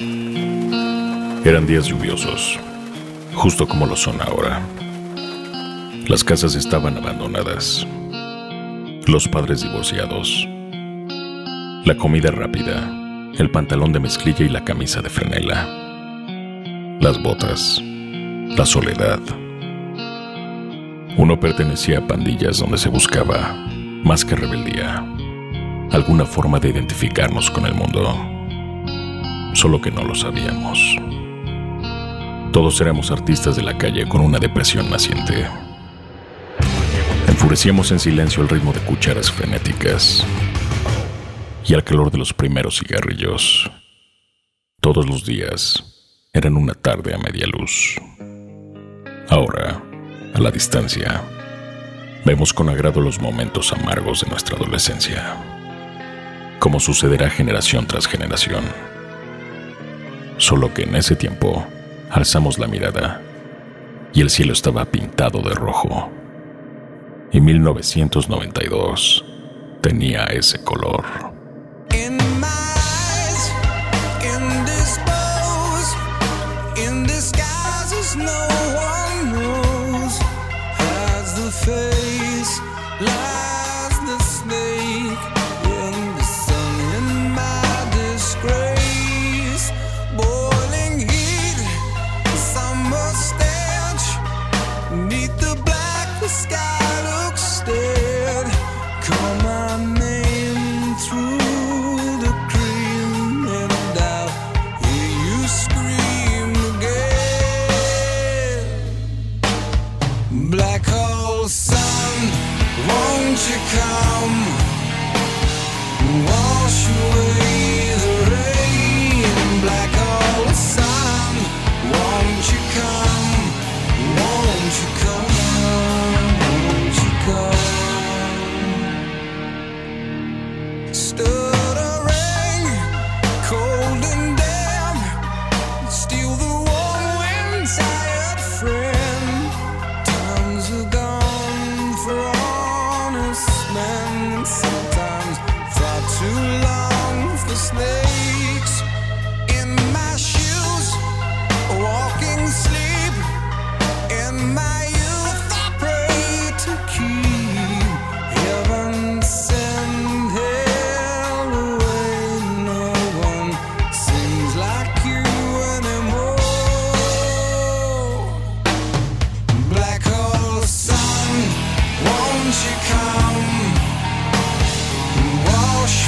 Eran días lluviosos, justo como lo son ahora. Las casas estaban abandonadas, los padres divorciados, la comida rápida, el pantalón de mezclilla y la camisa de franela, las botas, la soledad. Uno pertenecía a pandillas donde se buscaba, más que rebeldía, alguna forma de identificarnos con el mundo, solo que no lo sabíamos. Todos éramos artistas de la calle con una depresión naciente. Enfurecíamos en silencio el ritmo de cucharas frenéticas y al calor de los primeros cigarrillos. Todos los días eran una tarde a media luz. Ahora, a la distancia, vemos con agrado los momentos amargos de nuestra adolescencia, como sucederá generación tras generación. Solo que en ese tiempo alzamos la mirada y el cielo estaba pintado de rojo. Y 1992 tenía ese color. Won't you come?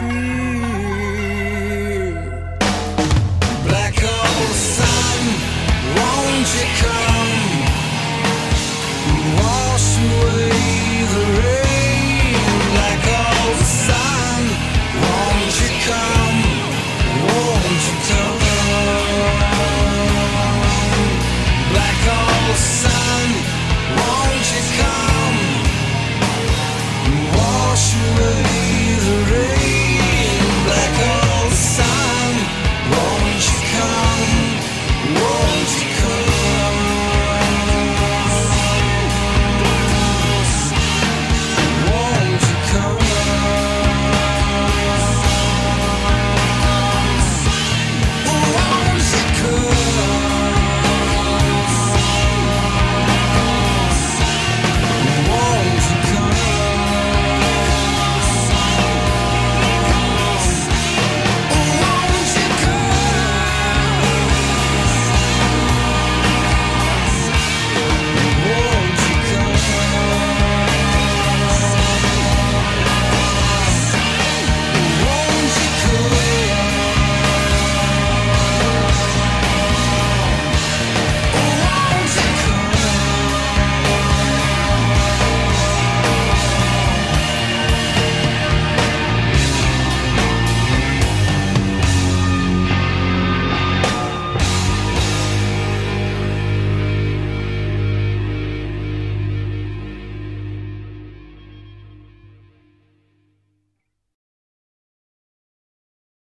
free.